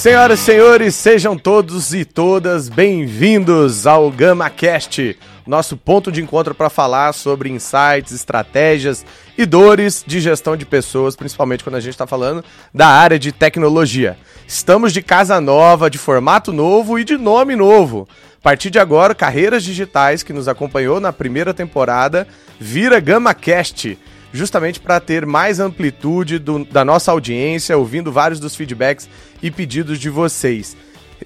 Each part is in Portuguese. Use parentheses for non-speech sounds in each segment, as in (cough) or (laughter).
Senhoras e senhores, sejam todos e todas bem-vindos ao GamaCast, nosso ponto de encontro para falar sobre insights, estratégias e dores de gestão de pessoas, principalmente quando a gente está falando da área de tecnologia. Estamos de casa nova, de formato novo e de nome novo. A partir de agora, Carreiras Digitais, que nos acompanhou na primeira temporada, vira GamaCast justamente para ter mais amplitude do, da nossa audiência, ouvindo vários dos feedbacks e pedidos de vocês.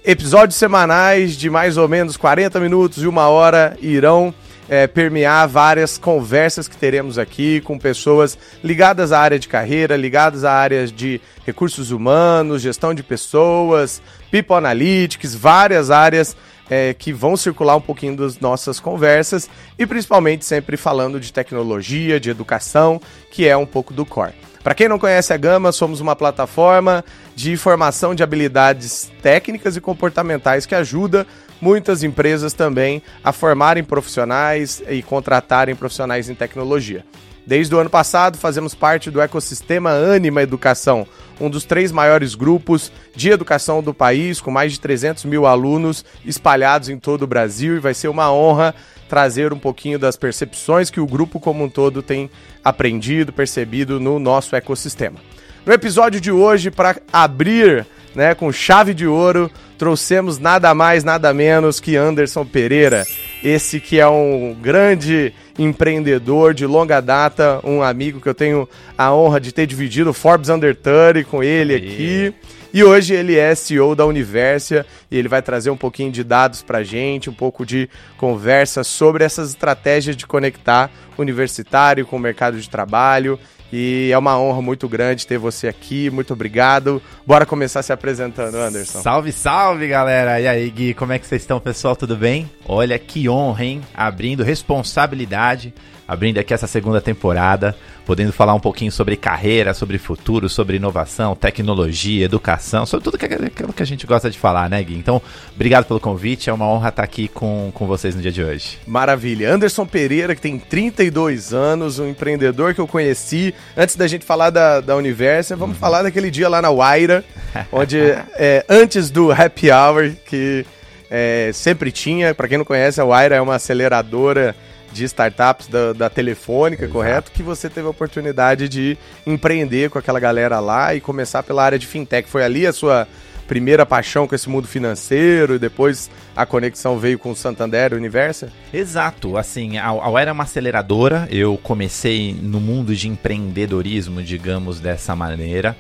Episódios semanais de mais ou menos 40 minutos e uma hora irão é, permear várias conversas que teremos aqui com pessoas ligadas à área de carreira, ligadas à área de recursos humanos, gestão de pessoas, people analytics, várias áreas é, que vão circular um pouquinho das nossas conversas e principalmente sempre falando de tecnologia, de educação, que é um pouco do core. Para quem não conhece a Gama, somos uma plataforma de formação de habilidades técnicas e comportamentais que ajuda muitas empresas também a formarem profissionais e contratarem profissionais em tecnologia. Desde o ano passado, fazemos parte do ecossistema Anima Educação, um dos três maiores grupos de educação do país, com mais de 300 mil alunos espalhados em todo o Brasil, e vai ser uma honra trazer um pouquinho das percepções que o grupo como um todo tem aprendido, percebido no nosso ecossistema. No episódio de hoje, para abrir né, com chave de ouro, trouxemos nada mais, nada menos que Anderson Pereira, esse que é um grande empreendedor de longa data, um amigo que eu tenho a honra de ter dividido o Forbes Under 30 com ele aqui. E hoje ele é CEO da Universia e ele vai trazer um pouquinho de dados para gente, um pouco de conversa sobre essas estratégias de conectar universitário com o mercado de trabalho e é uma honra muito grande ter você aqui. Muito obrigado. Bora começar se apresentando, Anderson. Salve, salve, galera. E aí, Gui, como é que vocês estão, pessoal? Tudo bem? Olha que honra, hein? Abrindo responsabilidade, abrindo aqui essa segunda temporada podendo falar um pouquinho sobre carreira, sobre futuro, sobre inovação, tecnologia, educação, sobre tudo aquilo que a gente gosta de falar, né, Gui? Então, obrigado pelo convite, é uma honra estar aqui com, com vocês no dia de hoje. Maravilha. Anderson Pereira, que tem 32 anos, um empreendedor que eu conheci antes da gente falar da, da Universa, vamos uhum. falar daquele dia lá na Waira, onde é, antes do Happy Hour, que é, sempre tinha, para quem não conhece, a Waira é uma aceleradora de startups da, da Telefônica, Exato. correto? Que você teve a oportunidade de empreender com aquela galera lá e começar pela área de fintech. Foi ali a sua primeira paixão com esse mundo financeiro e depois a conexão veio com o Santander e o Universa? Exato, assim, a, a era uma aceleradora, eu comecei no mundo de empreendedorismo, digamos dessa maneira.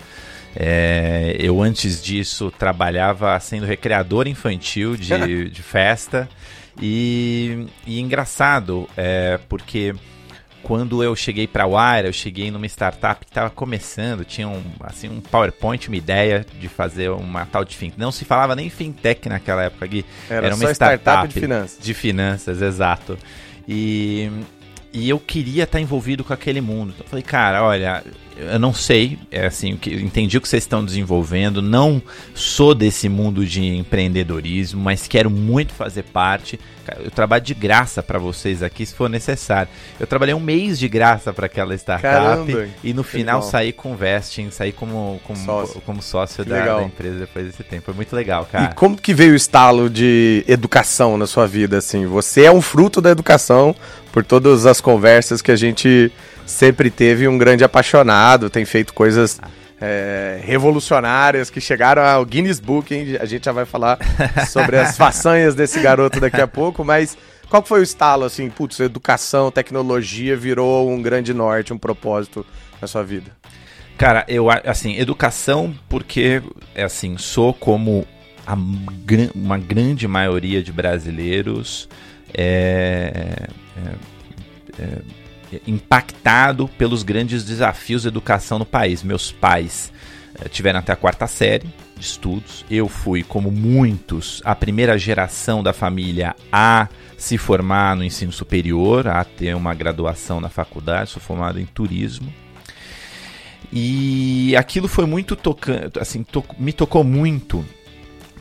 É, eu antes disso trabalhava sendo recreador infantil de, (laughs) de festa. E, e engraçado, é, porque quando eu cheguei para a Wire, eu cheguei numa startup que estava começando, tinha um, assim, um PowerPoint, uma ideia de fazer uma tal de fintech. Não se falava nem fintech naquela época, aqui. Era, Era uma startup, startup de finanças. De finanças, exato. E, e eu queria estar envolvido com aquele mundo. Então eu falei, cara, olha, eu não sei, é assim, entendi o que vocês estão desenvolvendo, não sou desse mundo de empreendedorismo, mas quero muito fazer parte. Eu trabalho de graça para vocês aqui, se for necessário. Eu trabalhei um mês de graça para aquela startup Caramba, e no final legal. saí com vesting, saí como, como sócio, como sócio da, da, empresa depois desse tempo. Foi muito legal, cara. E como que veio o estalo de educação na sua vida? Assim, você é um fruto da educação por todas as conversas que a gente sempre teve um grande apaixonado, tem feito coisas é, revolucionárias que chegaram ao Guinness Book, hein? A gente já vai falar sobre as (laughs) façanhas desse garoto daqui a pouco, mas qual foi o estalo, assim, putz, educação, tecnologia virou um grande norte, um propósito na sua vida? Cara, eu, assim, educação porque, é assim, sou como a, uma grande maioria de brasileiros, é, é, é impactado pelos grandes desafios da educação no país. Meus pais eh, tiveram até a quarta série de estudos. Eu fui, como muitos, a primeira geração da família a se formar no ensino superior, a ter uma graduação na faculdade. Sou formado em turismo. E aquilo foi muito tocante, assim, me tocou muito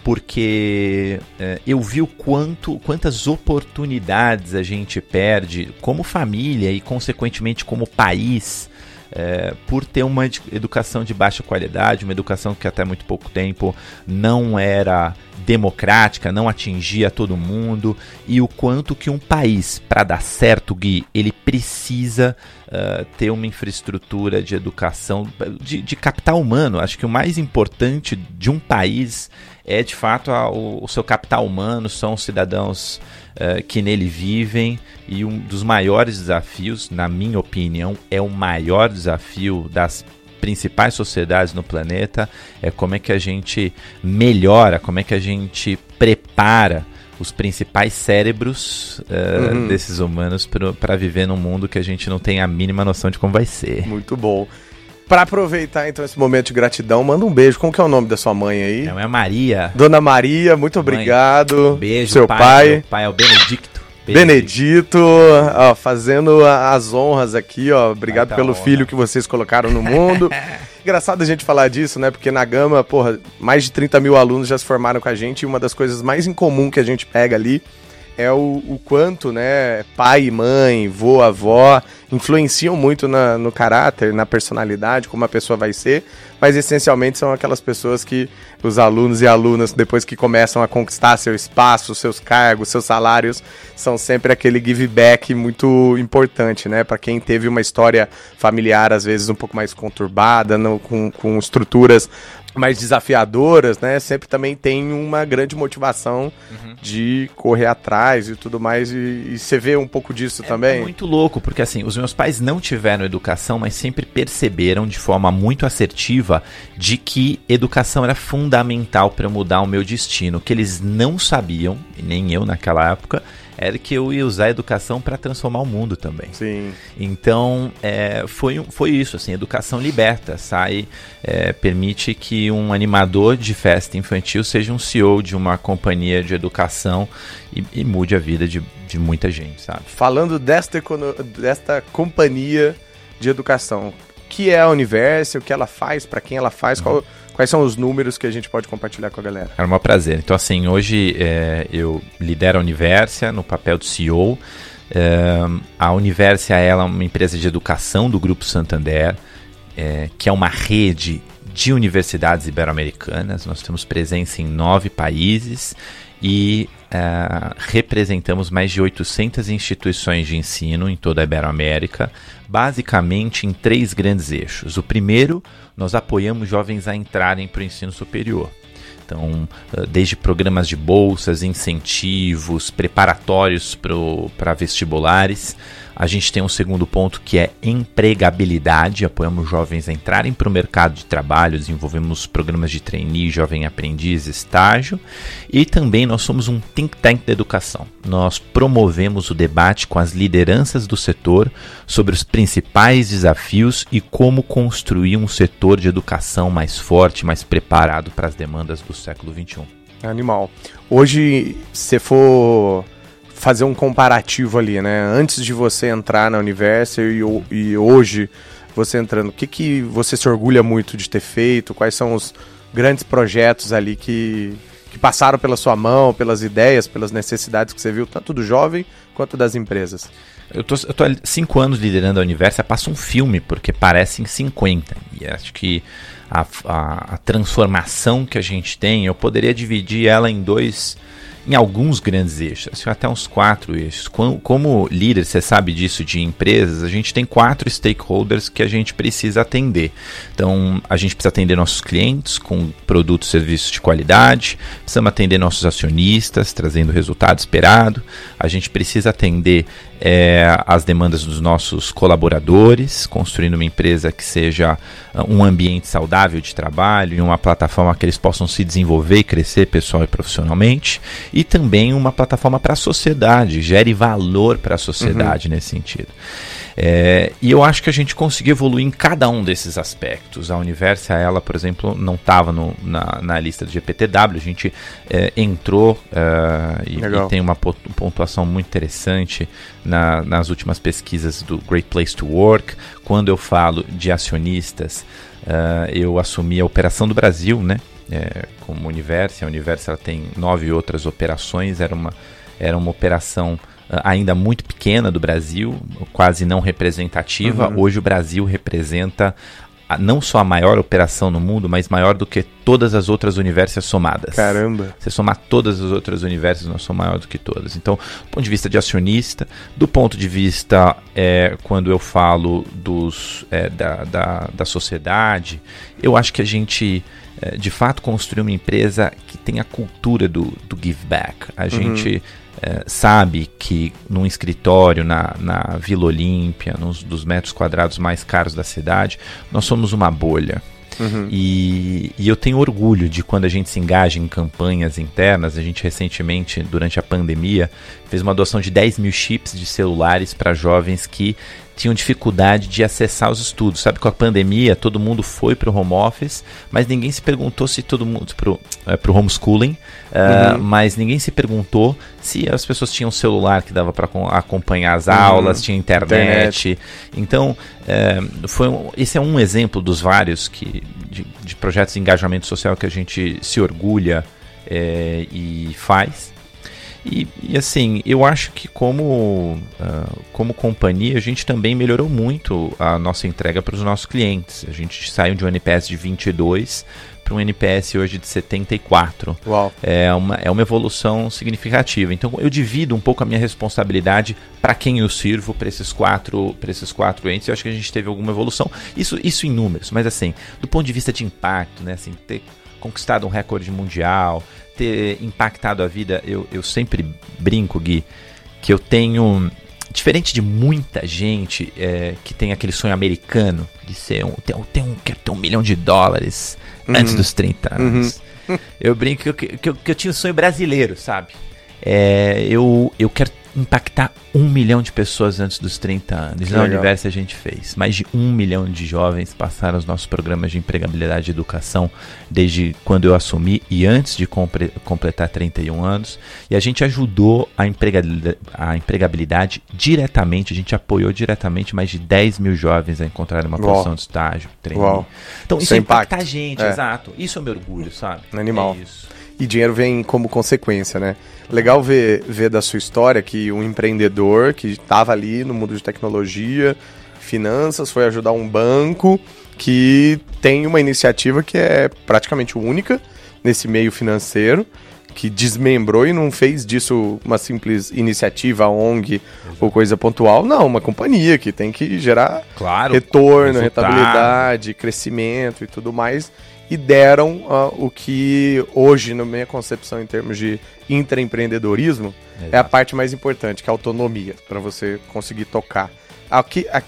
porque é, eu vi o quanto, quantas oportunidades a gente perde como família e, consequentemente, como país. É, por ter uma educação de baixa qualidade, uma educação que até muito pouco tempo não era democrática, não atingia todo mundo, e o quanto que um país, para dar certo, Gui, ele precisa uh, ter uma infraestrutura de educação, de, de capital humano. Acho que o mais importante de um país é de fato a, o, o, seu capital humano, são os cidadãos uh, que nele vivem e um dos maiores desafios, na minha opinião, é o maior desafio das principais sociedades no planeta é como é que a gente melhora, como é que a gente prepara os principais cérebros uh, uhum. desses humanos para viver num mundo que a gente não tem a mínima noção de como vai ser. Muito bom. Para aproveitar então esse momento de gratidão, manda um beijo. Como que é o nome da sua mãe aí? É Maria. Dona Maria, muito obrigado. Um beijo, seu pai. pai. Meu pai é o Benedicto. Benedito, ó, fazendo as honras aqui, ó. Obrigado tá pelo honra. filho que vocês colocaram no mundo. (laughs) Engraçado a gente falar disso, né? Porque na Gama, porra, mais de 30 mil alunos já se formaram com a gente e uma das coisas mais incomum que a gente pega ali é o, o quanto, né, pai mãe, vô, avó, influenciam muito na, no caráter, na personalidade, como a pessoa vai ser, mas essencialmente são aquelas pessoas que os alunos e alunas, depois que começam a conquistar seu espaço, seus cargos, seus salários, são sempre aquele give back muito importante, né, para quem teve uma história familiar, às vezes um pouco mais conturbada, no, com, com estruturas mais desafiadoras, né? Sempre também tem uma grande motivação uhum. de correr atrás e tudo mais. E, e você vê um pouco disso é também? É muito louco, porque assim, os meus pais não tiveram educação, mas sempre perceberam de forma muito assertiva de que educação era fundamental para mudar o meu destino. Que eles não sabiam, nem eu naquela época, era que eu ia usar a educação para transformar o mundo também. Sim. Então, é, foi, foi isso, assim, educação liberta, sai, é, permite que um animador de festa infantil seja um CEO de uma companhia de educação e, e mude a vida de, de muita gente, sabe? Falando desta, desta companhia de educação, que é a Universo, o que ela faz, para quem ela faz, qual Quais são os números que a gente pode compartilhar com a galera? É um prazer. Então, assim, hoje é, eu lidero a Universia no papel de CEO. É, a Universia é uma empresa de educação do Grupo Santander, é, que é uma rede de universidades ibero-americanas. Nós temos presença em nove países e uh, representamos mais de 800 instituições de ensino em toda a Iberoamérica, basicamente em três grandes eixos. O primeiro, nós apoiamos jovens a entrarem para o ensino superior. Então, desde programas de bolsas, incentivos, preparatórios para vestibulares, a gente tem um segundo ponto que é empregabilidade. Apoiamos jovens a entrarem para o mercado de trabalho, desenvolvemos programas de trainee, jovem aprendiz, estágio. E também nós somos um think tank da educação. Nós promovemos o debate com as lideranças do setor sobre os principais desafios e como construir um setor de educação mais forte, mais preparado para as demandas do século XXI. Animal. Hoje, se for fazer um comparativo ali, né? Antes de você entrar na Universo e, e hoje você entrando, o que, que você se orgulha muito de ter feito? Quais são os grandes projetos ali que, que passaram pela sua mão, pelas ideias, pelas necessidades que você viu, tanto do jovem quanto das empresas? Eu tô, eu tô há cinco anos liderando a Universa, passa um filme, porque parecem 50. E acho que a, a, a transformação que a gente tem, eu poderia dividir ela em dois em alguns grandes eixos, assim, até uns quatro eixos. Como, como líder, você sabe disso de empresas, a gente tem quatro stakeholders que a gente precisa atender. Então, a gente precisa atender nossos clientes com produtos e serviços de qualidade, precisamos atender nossos acionistas, trazendo o resultado esperado, a gente precisa atender é, as demandas dos nossos colaboradores, construindo uma empresa que seja ah, um ambiente saudável de trabalho e uma plataforma que eles possam se desenvolver e crescer pessoal e profissionalmente, e também uma plataforma para a sociedade, gere valor para a sociedade uhum. nesse sentido. É, e eu acho que a gente conseguiu evoluir em cada um desses aspectos. A Universa, ela, por exemplo, não estava na, na lista do GPTW, a gente é, entrou é, e, e, tem uma pontuação muito interessante na, nas últimas pesquisas do Great Place to Work. Quando eu falo de acionistas, uh, eu assumi a operação do Brasil, né? É, como Universo, a Universo tem nove outras operações, era uma, era uma operação ainda muito pequena do Brasil, quase não representativa. Uhum. Hoje o Brasil representa não só a maior operação no mundo, mas maior do que todas as outras universos somadas. Caramba! Você somar todas as outras universos, nós somos maior do que todas. Então, do ponto de vista de acionista, do ponto de vista é, quando eu falo dos, é, da, da, da sociedade, eu acho que a gente de fato construiu uma empresa que tem a cultura do, do give back. A uhum. gente é, sabe que num escritório na, na Vila Olímpia, nos dos metros quadrados mais caros da cidade, nós somos uma bolha. Uhum. E, e, eu tenho orgulho de quando a gente se engaja em campanhas internas. A gente recentemente, durante a pandemia, fez uma doação de 10 mil chips de celulares para jovens que tinham dificuldade de acessar os estudos. Sabe, com a pandemia, todo mundo foi para o home office, mas ninguém se perguntou se todo mundo. para o é, homeschooling, uh, mas ninguém se perguntou se as pessoas tinham celular que dava para acompanhar as uhum. aulas, tinha internet. internet. Então, é, foi um, esse é um exemplo dos vários que, de, de, projetos de engajamento social que a gente se orgulha é, e faz. E, e, assim, eu acho que como, uh, como companhia, a gente também melhorou muito a nossa entrega para os nossos clientes. A gente saiu de um NPS de 22 para um NPS hoje de 74. Uau. É uma, é uma evolução significativa. Então eu divido um pouco a minha responsabilidade para quem eu sirvo para esses quatro para esses quatro entes. Eu acho que a gente teve alguma evolução. Isso, isso em números, mas assim, do ponto de vista de impacto, né? Assim, ter conquistado um recorde mundial, ter impactado a vida, eu, eu sempre brinco, Gui, que eu tenho. Diferente de muita gente é, que tem aquele sonho americano de ser um. Ter, ter um quero ter um milhão de dólares uhum. antes dos 30 anos. Uhum. Eu brinco que eu, que, eu, que eu tinha um sonho brasileiro, sabe? É, eu, eu quero impactar um milhão de pessoas antes dos 30 anos. Que Na Universo a gente fez. Mais de um milhão de jovens passaram os nossos programas de empregabilidade e educação desde quando eu assumi e antes de completar 31 anos. E a gente ajudou a empregabilidade, a empregabilidade diretamente, a gente apoiou diretamente mais de 10 mil jovens a encontrarem uma Uau. posição de estágio, treino. Então isso, impacta a gente, é. exato. Isso é o meu orgulho, sabe? Animal. É isso e dinheiro vem como consequência, né? Legal ver, ver da sua história que um empreendedor que estava ali no mundo de tecnologia, finanças, foi ajudar um banco que tem uma iniciativa que é praticamente única nesse meio financeiro, que desmembrou e não fez disso uma simples iniciativa, ONG Exato. ou coisa pontual. Não, uma companhia que tem que gerar claro, retorno, resultado. rentabilidade, crescimento e tudo mais e deram uh, o que hoje, na minha concepção em termos de intraempreendedorismo, Exato. é a parte mais importante, que é a autonomia, para você conseguir tocar. Ao que, a,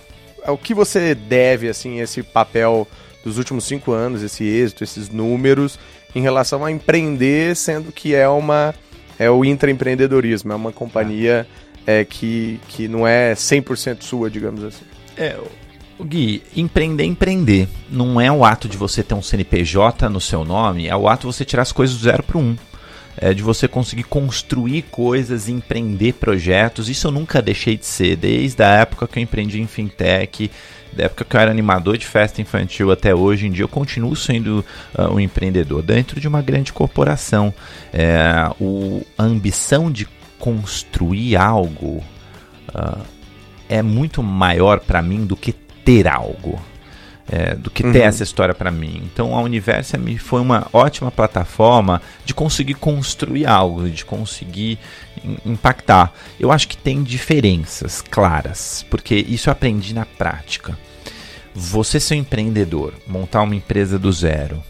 ao que você deve, assim, esse papel dos últimos cinco anos, esse êxito, esses números, em relação a empreender, sendo que é uma é o intraempreendedorismo, é uma companhia é, que, que não é 100% sua, digamos assim. É, Gui, empreender é empreender. Não é o ato de você ter um CNPJ no seu nome, é o ato de você tirar as coisas do zero para um. É de você conseguir construir coisas, empreender projetos. Isso eu nunca deixei de ser, desde a época que eu empreendi em fintech, da época que eu era animador de festa infantil até hoje em dia, eu continuo sendo uh, um empreendedor dentro de uma grande corporação. É, o, a ambição de construir algo uh, é muito maior para mim do que ter algo. É, do que ter uhum. essa história para mim. Então a Universa me foi uma ótima plataforma de conseguir construir algo, de conseguir impactar. Eu acho que tem diferenças claras, porque isso eu aprendi na prática. Você ser um empreendedor, montar uma empresa do zero,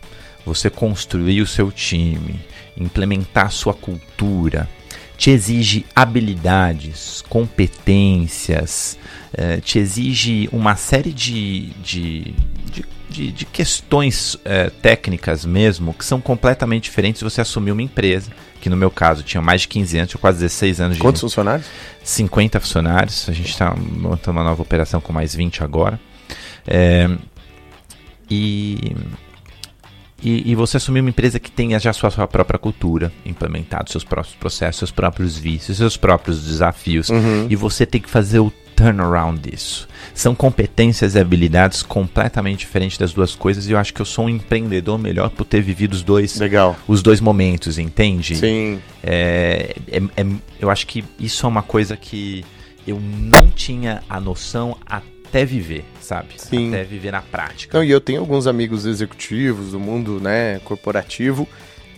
você construir o seu time, implementar a sua cultura, te exige habilidades, competências, eh, te exige uma série de, de, de, de, de questões eh, técnicas mesmo que são completamente diferentes se você assumir uma empresa, que no meu caso tinha mais de 15 anos, tinha quase 16 anos de. Quantos funcionários? 50 funcionários, a gente está montando uma nova operação com mais 20 agora. É, e e, e, você assumir uma empresa que tenha já sua, sua própria cultura, implementado seus próprios processos, seus próprios vícios, seus próprios desafios, uhum. e você tem que fazer o turnaround disso. São competências e habilidades completamente diferentes das duas coisas, e eu acho que eu sou um empreendedor melhor por ter vivido os dois, Legal. os dois momentos, entende? Sim. É, é, é, eu acho que isso é uma coisa que eu não tinha a noção até viver, sabe? Sim. Até viver na prática. Não, e eu tenho alguns amigos executivos do mundo, né, corporativo,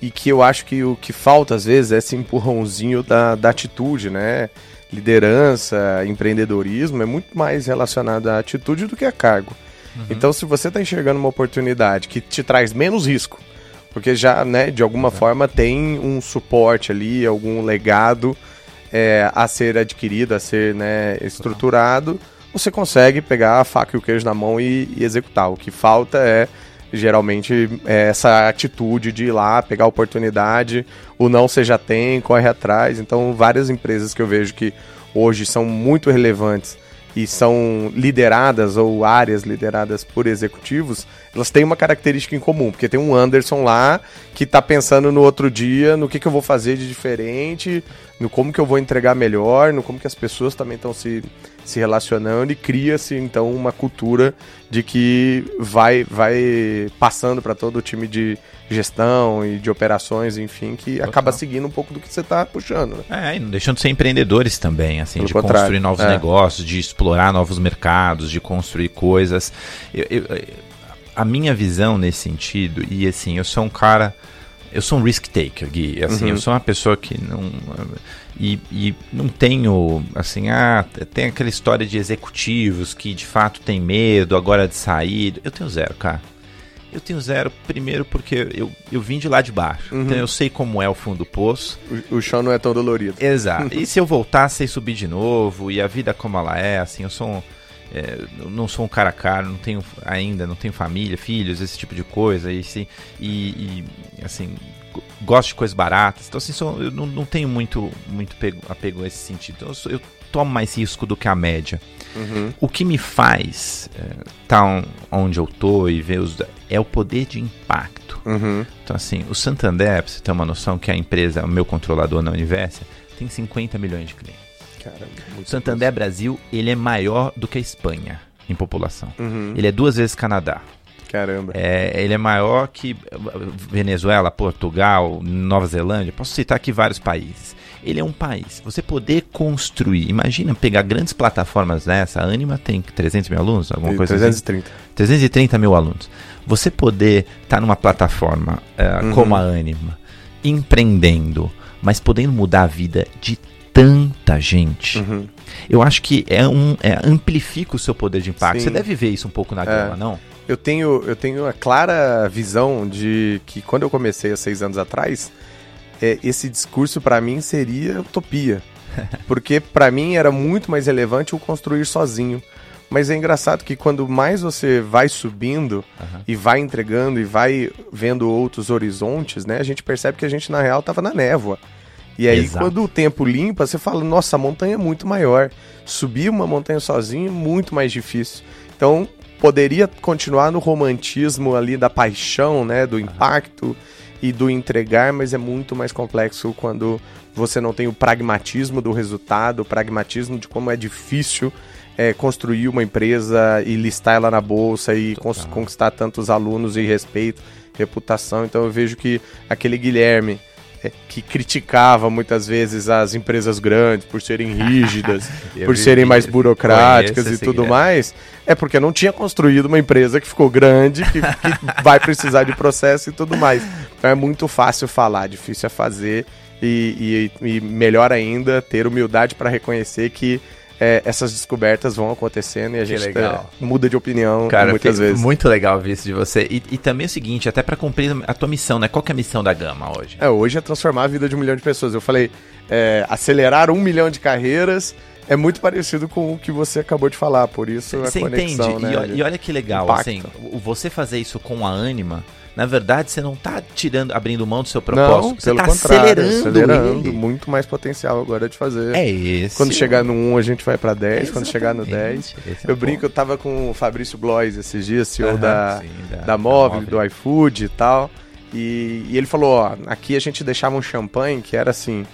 e que eu acho que o que falta às vezes é esse empurrãozinho da, da atitude, né? Liderança, empreendedorismo é muito mais relacionado à atitude do que a cargo. Uhum. Então, se você está enxergando uma oportunidade que te traz menos risco, porque já, né, de alguma uhum. forma tem um suporte ali, algum legado é, a ser adquirido, a ser né, estruturado. Você consegue pegar a faca e o queijo na mão e, e executar. O que falta é geralmente é essa atitude de ir lá, pegar a oportunidade, o não você já tem, corre atrás. Então, várias empresas que eu vejo que hoje são muito relevantes e são lideradas ou áreas lideradas por executivos, elas têm uma característica em comum, porque tem um Anderson lá que está pensando no outro dia, no que, que eu vou fazer de diferente, no como que eu vou entregar melhor, no como que as pessoas também estão se, se relacionando e cria-se então uma cultura de que vai, vai passando para todo o time de gestão e de operações, enfim, que Total. acaba seguindo um pouco do que você está puxando. Né? É, e não deixando de ser empreendedores também, assim, Pelo de contrário. construir novos é. negócios, de explorar novos mercados, de construir coisas. Eu, eu, a minha visão nesse sentido, e assim, eu sou um cara eu sou um risk taker, Gui. Assim, uhum. eu sou uma pessoa que não e, e, não tenho assim, ah, tem aquela história de executivos que de fato tem medo agora de sair. Eu tenho zero, cara. Eu tenho zero, primeiro porque eu, eu vim de lá de baixo. Uhum. Então eu sei como é o fundo do poço. O, o chão não é tão dolorido. Exato. (laughs) e se eu voltar, sei subir de novo, e a vida como ela é, assim, eu sou um, é, não sou um cara caro, não tenho ainda, não tenho família, filhos, esse tipo de coisa, e, assim, e, e assim, gosto de coisas baratas, então assim, sou, eu não, não tenho muito, muito pego, apego a esse sentido, então, eu, sou, eu, tomo mais risco do que a média. Uhum. O que me faz estar é, tá onde eu tô e ver os é o poder de impacto. Uhum. Então assim, o Santander, pra você ter uma noção que a empresa, o meu controlador na Universa, tem 50 milhões de clientes. Caramba, o Santander Brasil, ele é maior do que a Espanha em população. Uhum. Ele é duas vezes Canadá. Caramba. É, ele é maior que Venezuela, Portugal, Nova Zelândia. Posso citar aqui vários países. Ele é um país. Você poder construir. Imagina pegar grandes plataformas dessa. A Anima tem 300 mil alunos, alguma coisa 330. assim. 330 mil alunos. Você poder estar tá numa plataforma uh, uhum. como a Anima, empreendendo, mas podendo mudar a vida de tanta gente. Uhum. Eu acho que é um é, amplifica o seu poder de impacto. Sim. Você deve ver isso um pouco na Gama, é. não? Eu tenho, eu tenho a clara visão de que quando eu comecei há seis anos atrás, é, esse discurso para mim seria utopia. (laughs) Porque para mim era muito mais relevante o construir sozinho. Mas é engraçado que quando mais você vai subindo uhum. e vai entregando e vai vendo outros horizontes, né? A gente percebe que a gente na real tava na névoa. E aí, Exato. quando o tempo limpa, você fala: nossa, a montanha é muito maior. Subir uma montanha sozinho é muito mais difícil. Então, poderia continuar no romantismo ali da paixão, né? Do impacto e do entregar, mas é muito mais complexo quando você não tem o pragmatismo do resultado, o pragmatismo de como é difícil é, construir uma empresa e listar ela na bolsa e conquistar tantos alunos e respeito, reputação. Então eu vejo que aquele Guilherme que criticava muitas vezes as empresas grandes por serem rígidas, (laughs) por serem mais burocráticas e tudo mais, é porque não tinha construído uma empresa que ficou grande, que, que (laughs) vai precisar de processo e tudo mais. Então é muito fácil falar, difícil é fazer e, e, e melhor ainda ter humildade para reconhecer que é, essas descobertas vão acontecendo e a Que gente é, muda de opinião Cara, muitas vezes. muito legal ver isso de você. E, e também é o seguinte, até pra cumprir a tua missão, né? Qual que é a missão da Gama hoje? É, hoje é transformar a vida de um milhão de pessoas. Eu falei, é, acelerar um milhão de carreiras é muito parecido com o que você acabou de falar, por isso a Você entende? conexão, né? E, e olha que legal, Impacto. assim, você fazer isso com a Anima, na verdade, você não tá tirando, abrindo mão do seu propósito, Não, você pelo tá acelerando, acelerando, ele. muito mais potencial agora de fazer. É esse. Quando chegar no 1, a gente vai pra 10. Quando chegar no 10. Exatamente, esse é Eu brinco, eu tava com o Fabrício Blois esses dias, CEO Aham, da, sim, da Móvel, do iFood e tal. E, e ele falou, ó, aqui a gente deixava um champanhe que era assim,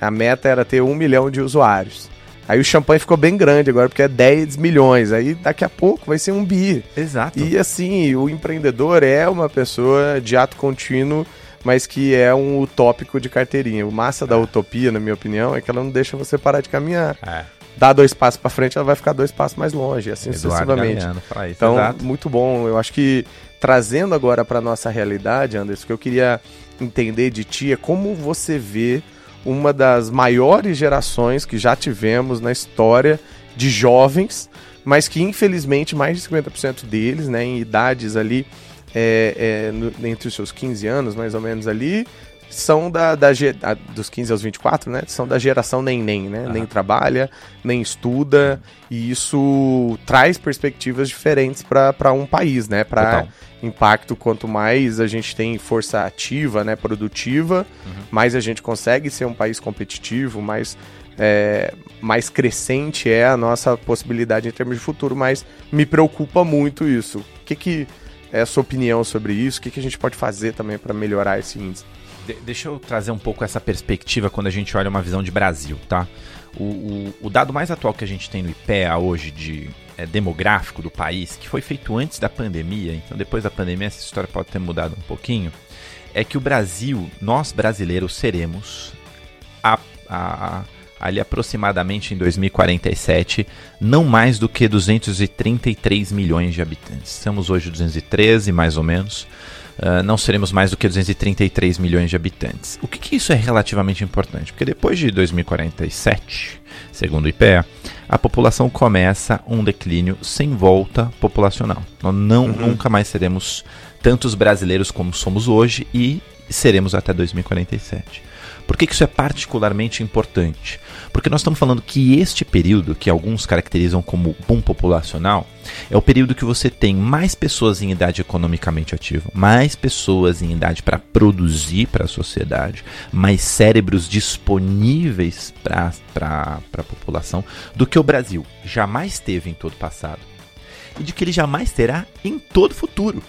a meta era ter um milhão de usuários. Aí o champanhe ficou bem grande agora, porque é 10 milhões. Aí daqui a pouco vai ser um bi. Exato. E assim, o empreendedor é uma pessoa de ato contínuo, mas que é um utópico de carteirinha. O massa da utopia, na minha opinião, é que ela não deixa você parar de caminhar. É, Dá dois passos pra frente, ela vai ficar dois passos mais longe, assim Eduardo sucessivamente. Isso, Então, exato. muito bom. Eu acho que trazendo agora para nossa realidade, Anderson, o que eu queria entender de ti é como você vê uma das maiores gerações que já tivemos na história de jovens, mas que infelizmente mais de 50% deles, né, em idades ali é, é, no- entre os seus 15 anos, mais ou menos ali, são da, da dos 15 aos 24, né? São da geração nem nem, né? Nem trabalha, nem estuda, e isso traz perspectivas diferentes para um país, né? Para impacto, quanto mais a gente tem força ativa, né, produtiva, mais a gente consegue ser um país competitivo, mais é, mais crescente é a nossa possibilidade em termos de futuro, mas me preocupa muito isso. O que, que é a sua opinião sobre isso? O que, que a gente pode fazer também para melhorar esse índice? De- deixa eu trazer um pouco essa perspectiva quando a gente olha uma visão de Brasil, tá? O, o- o dado mais atual que a gente tem no IPEA hoje de é, demográfico do país, que foi feito antes da pandemia, então depois da pandemia essa história pode ter mudado um pouquinho, é que o Brasil, nós brasileiros seremos a- a- ali aproximadamente em 2047 não mais do que 233 milhões de habitantes. Estamos hoje 213 mais ou menos. Uh, não seremos mais do que 233 milhões de habitantes. O que, que isso é relativamente importante? Porque depois de 2047, segundo o IPEA, a população começa um declínio sem volta populacional. Nós não, nunca mais seremos tantos brasileiros como somos hoje e seremos até 2047. Por que, isso é particularmente importante? Porque nós estamos falando que este período, que alguns caracterizam como boom populacional, é o período que você tem mais pessoas em idade economicamente ativa, mais pessoas em idade para produzir para a sociedade, mais cérebros disponíveis para a população do que o Brasil jamais teve em todo o passado e de que ele jamais terá em todo o futuro.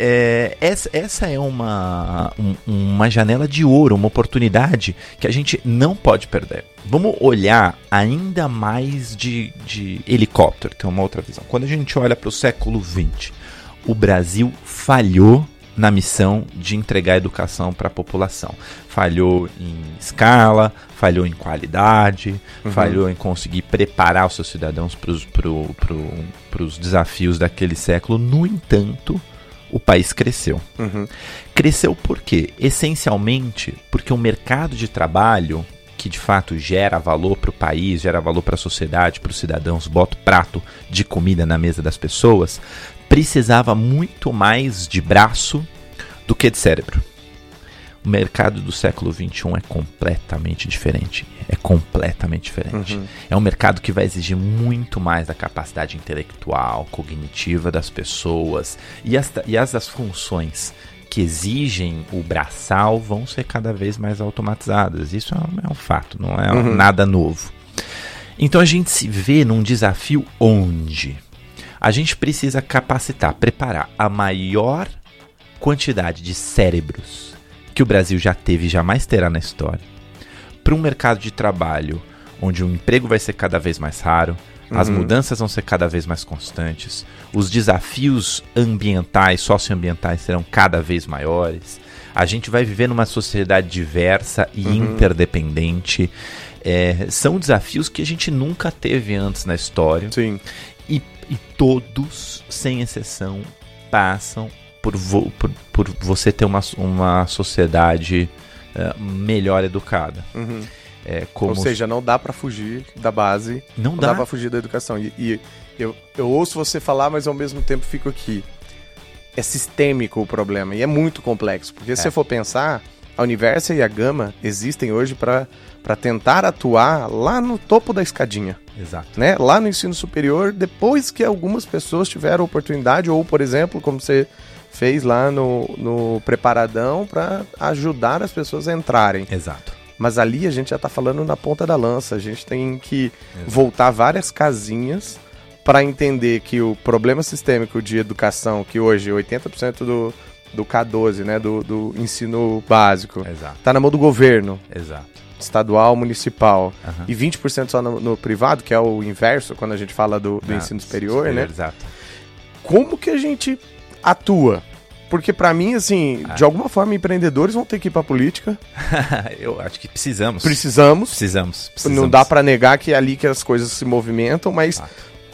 É, essa, essa é uma, um- uma janela de ouro, uma oportunidade que a gente não pode perder. Vamos olhar ainda mais de, de helicóptero, tem uma outra visão. Quando a gente olha para o século XX, o Brasil falhou na missão de entregar educação para a população. Falhou em escala, falhou em qualidade, falhou em conseguir preparar os seus cidadãos para os desafios daquele século. No entanto, o país cresceu. Uhum. Cresceu por quê? Essencialmente porque o mercado de trabalho, que de fato gera valor para o país, gera valor para a sociedade, para os cidadãos, bota o prato de comida na mesa das pessoas, precisava muito mais de braço do que de cérebro. O mercado do século XXI é completamente diferente. É completamente diferente. Uhum. É um mercado que vai exigir muito mais da capacidade intelectual, cognitiva das pessoas. E as, e as, as funções que exigem o braçal vão ser cada vez mais automatizadas. Isso é um, é um fato, não é Uhum. nada novo. Então a gente se vê num desafio onde a gente precisa capacitar, preparar a maior quantidade de cérebros que o Brasil já teve e jamais terá na história para um mercado de trabalho onde o emprego vai ser cada vez mais raro, as Uhum. mudanças vão ser cada vez mais constantes, os desafios ambientais, socioambientais serão cada vez maiores. A gente vai viver numa sociedade diversa e Uhum. interdependente. É, são desafios que a gente nunca teve antes na história Sim. e, e todos, sem exceção, passam por, vo- por, por você ter uma, uma sociedade eh, melhor educada. Uhum. É, como... Ou seja, não dá para fugir da base, não, não dá, dá para fugir da educação. E, e eu, eu ouço você falar, mas ao mesmo tempo fico aqui. É sistêmico o problema e é muito complexo, porque é. se você for pensar, a Universa e a Gama existem hoje para tentar atuar lá no topo da escadinha. Exato. Né? Lá no ensino superior, depois que algumas pessoas tiveram oportunidade, ou, por exemplo, como você fez lá no, no Preparadão, para ajudar as pessoas a entrarem. Exato. Mas ali a gente já está falando na ponta da lança, a gente tem que Exato. voltar várias casinhas para entender que o problema sistêmico de educação, que hoje 80% do, do K12, né, do, do ensino básico, está na mão do governo. Exato. Estadual, municipal. Uhum. E 20% só no, no, privado, que é o inverso quando a gente fala do, do ah, ensino superior, superior, né? Exato. Como que a gente atua? Porque para mim, assim, ah. de alguma forma, empreendedores vão ter que ir pra política. (laughs) Eu acho que precisamos. Precisamos. Precisamos. precisamos. Não dá para negar que é ali que as coisas se movimentam, mas ah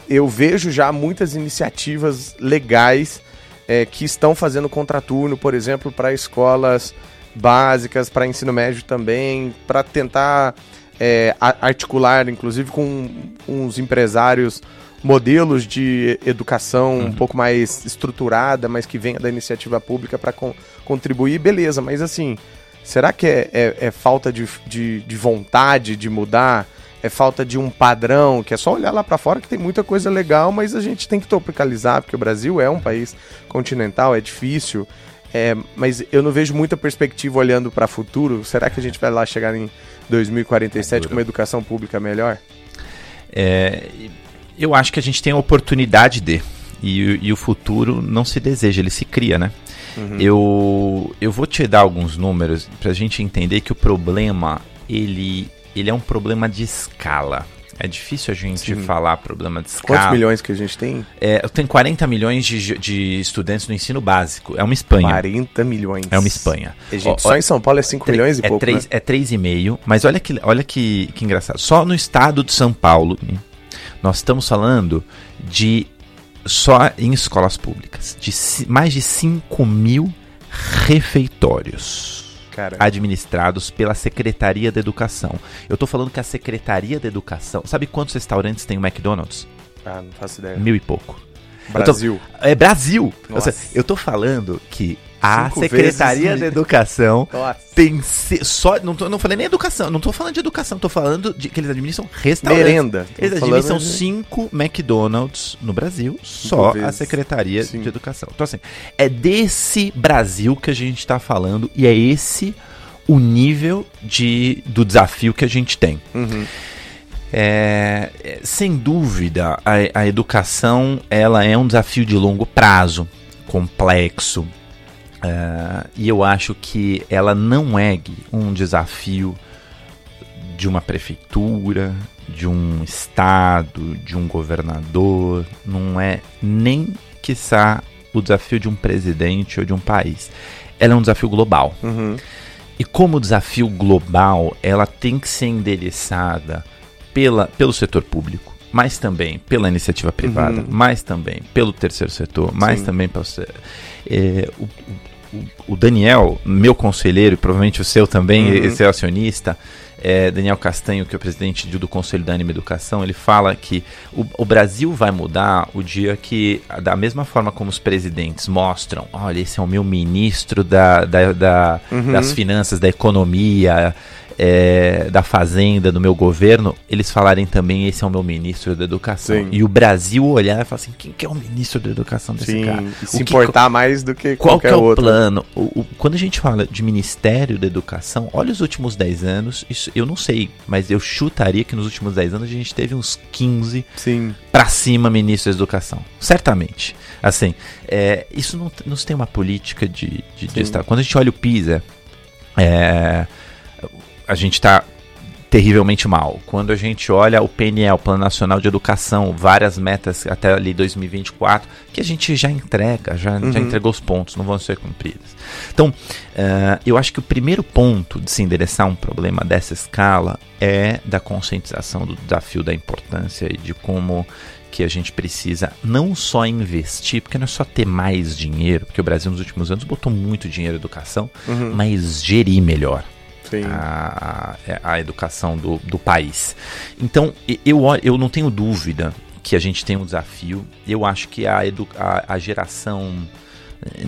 eu vejo já muitas iniciativas legais é, que estão fazendo contraturno, por exemplo, para escolas básicas, para ensino médio também, para tentar é, articular, inclusive, com uns empresários modelos de educação uhum. um pouco mais estruturada, mas que venha da iniciativa pública para con contribuir, beleza, mas assim, será que é, é, é falta de, de, de vontade de mudar? é falta de um padrão, que é só olhar lá para fora que tem muita coisa legal, mas a gente tem que tropicalizar, porque o Brasil é um país continental, é difícil. É, mas eu não vejo muita perspectiva olhando para o futuro. Será que a gente vai lá chegar em 2047 é com uma educação pública melhor? É, eu acho que a gente tem a oportunidade de. E, e o futuro não se deseja, ele se cria, né? Uhum. Eu, eu vou te dar alguns números para a gente entender que o problema ele ele é um problema de escala. É difícil a gente Sim. falar problema de escala. Quantos milhões que a gente tem? É, eu tenho 40 milhões de, de estudantes no ensino básico. É uma Espanha. 40 milhões. É uma Espanha. E, gente, só em São Paulo é 5 milhões e é pouco, 3, né? É 3,5. Mas olha, que, olha que, que engraçado. Só no estado de São Paulo, nós estamos falando de, só em escolas públicas, de mais de 5 mil refeitórios administrados pela Secretaria da Educação. Eu tô falando que a Secretaria da Educação. Sabe quantos restaurantes tem o McDonald's? Ah, não faço ideia. Mil e pouco. Brasil. Tô, é Brasil. Seja, eu tô falando que a Cinco Secretaria da (laughs) Educação tem só não, tô, não falei nem educação, não tô falando de educação, tô falando de que eles administram restaurantes. Merenda. Eles administram de... cinco McDonald's no Brasil, só a Secretaria Sim. de Educação. Então assim, é desse Brasil que a gente está falando e é esse o nível de, do desafio que a gente tem. Uhum. É, sem dúvida, a, a educação ela é um desafio de longo prazo, complexo, Uh, e eu acho que ela não é um desafio de uma prefeitura, de um estado, de um governador, não é nem quiçá o desafio de um presidente ou de um país. Ela é um desafio global. Uhum. E como desafio global, ela tem que ser endereçada pela, pelo setor público, mas também pela iniciativa privada, uhum. mas também pelo terceiro setor, mas Sim. também pelo. É, o, o Daniel, meu conselheiro, e provavelmente o seu também, uhum. esse é acionista, é, Daniel Castanho, que é o presidente do Conselho da Anima Educação, ele fala que o, o, Brasil vai mudar o dia que, da mesma forma como os presidentes mostram, olha, esse é o meu ministro da, da, da uhum. das finanças, da economia, é, da Fazenda, do meu governo, eles falarem também esse é o meu ministro da Educação. Sim. E o Brasil olhar e falar assim, quem que é o ministro da Educação desse Sim, cara? E se importar mais do que qual qualquer que é o outro. plano? O, o, quando a gente fala de Ministério da Educação, olha os últimos 10 anos, isso, eu não sei, mas eu chutaria que nos últimos 10 anos a gente teve uns 15 Sim. pra cima ministros da Educação. Certamente. Assim, é, isso não, não se tem uma política de, de, de Estado. Quando a gente olha o PISA, é a gente está terrivelmente mal. Quando a gente olha o PNE, o Plano Nacional de Educação, várias metas até ali 2024, que a gente já entrega, já, uhum. já entregou os pontos, não vão ser cumpridos. Então, uh, eu acho que o primeiro ponto de se endereçar um problema dessa escala é da conscientização do desafio da importância e de como que a gente precisa não só investir, porque não é só ter mais dinheiro, porque o Brasil nos últimos anos botou muito dinheiro em educação, uhum. mas gerir melhor a, a, educação do, do país. Então, eu, eu não tenho dúvida que a gente tem um desafio. Eu acho que a, edu, a, a geração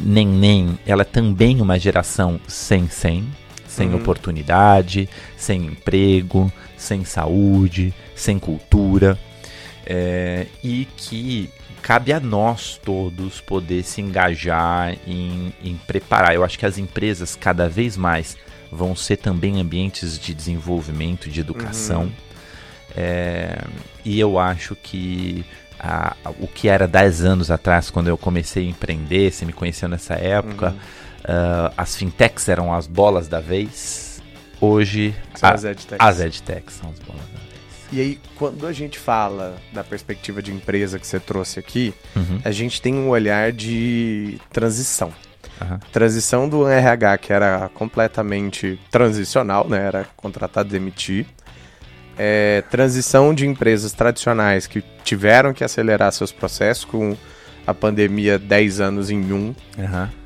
neném, ela é também uma geração sem sem, sem uhum. oportunidade, sem emprego, sem saúde, sem cultura. É, e que cabe a nós todos poder se engajar em, em preparar. Eu acho que as empresas cada vez mais vão ser também ambientes de desenvolvimento, de educação. Uhum. É, e eu acho que a, o que era 10 anos atrás, quando eu comecei a empreender, você me conheceu nessa época, uhum. uh, as fintechs eram as bolas da vez. Hoje, a, as edtechs. As edtechs são as bolas da vez. E aí, quando a gente fala da perspectiva de empresa que você trouxe aqui, uhum. a gente tem um olhar de transição. Uhum. Transição do RH, que era completamente transicional, né? Era contratado demitir. É, transição de empresas tradicionais que tiveram que acelerar seus processos com a pandemia 10 anos em um. Uhum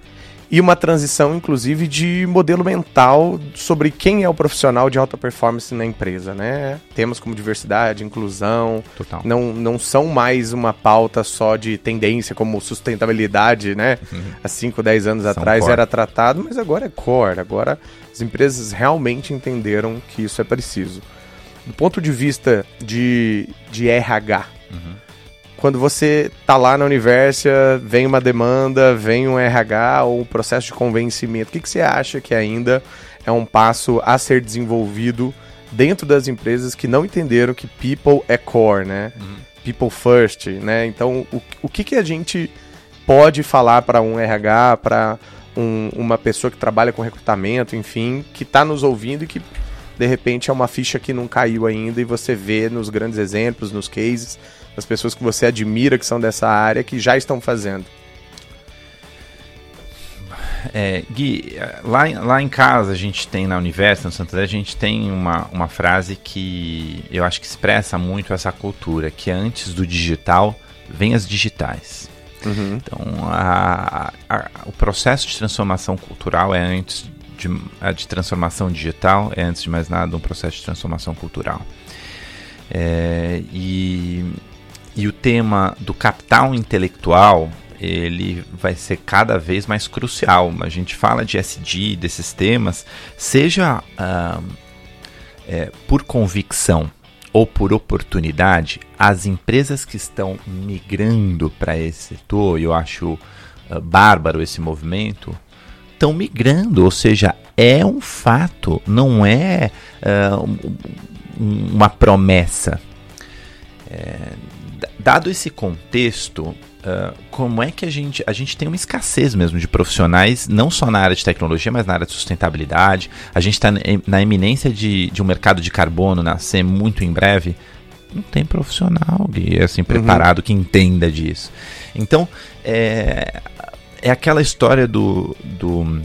e uma transição, inclusive, de modelo mental sobre quem é o profissional de alta performance na empresa, né? Temas como diversidade, inclusão, Total. Não, não são mais uma pauta só de tendência como sustentabilidade, né? Uhum. Há 5, 10 anos são atrás core. era tratado, mas agora é core. Agora as empresas realmente entenderam que isso é preciso. Do ponto de vista de, de RH, uhum quando você tá lá na Universia, vem uma demanda, vem um RH ou um processo de convencimento, o que, que você acha que ainda é um passo a ser desenvolvido dentro das empresas que não entenderam que people é core, né? Uhum. People first, né? Então, o, o que, que a gente pode falar para um RH, para um, uma pessoa que trabalha com recrutamento, enfim, que está nos ouvindo e que de repente é uma ficha que não caiu ainda e você vê nos grandes exemplos, nos cases, as pessoas que você admira que são dessa área que já estão fazendo? É, Gui, lá, lá em casa a gente tem na Universidade, no Santander, a gente tem uma, uma frase que eu acho que expressa muito essa cultura, que é antes do digital, vem as digitais. Uhum. Então, a, a, o processo de transformação cultural é antes de, a de transformação digital, é antes de mais nada um processo de transformação cultural. É, e e o tema do capital intelectual ele vai ser cada vez mais crucial. A gente fala de SD, desses temas, seja uh, é, por convicção ou por oportunidade, as empresas que estão migrando para esse setor, eu acho uh, bárbaro esse movimento, estão migrando, ou seja, é um fato, não é uh, uma promessa. É, dado esse contexto, uh, como é que a gente. A gente tem uma escassez mesmo de profissionais, não só na área de tecnologia, mas na área de sustentabilidade. A gente está na eminência de, de um mercado de carbono nascer muito em breve. Não tem profissional Gui, assim, preparado uhum. que entenda disso. Então, é, é aquela história do, do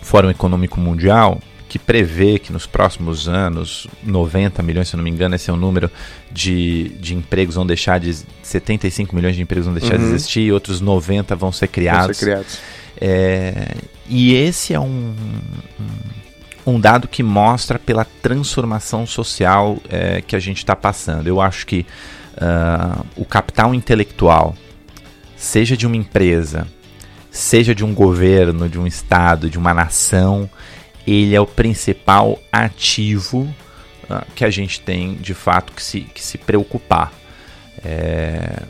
Fórum Econômico Mundial que prevê que nos próximos anos, 90 milhões, se não me engano, esse é o número de, de empregos vão deixar de. 75 milhões de empregos vão deixar uhum. de existir e outros 90 vão ser criados. Vão ser criados. É, e esse é um, um, dado que mostra pela transformação social é, que a gente está passando. Eu acho que uh, o capital intelectual, seja de uma empresa, seja de um governo, de um estado, de uma nação, ele é o principal ativo uh, que a gente tem de fato que se, que se preocupar. É...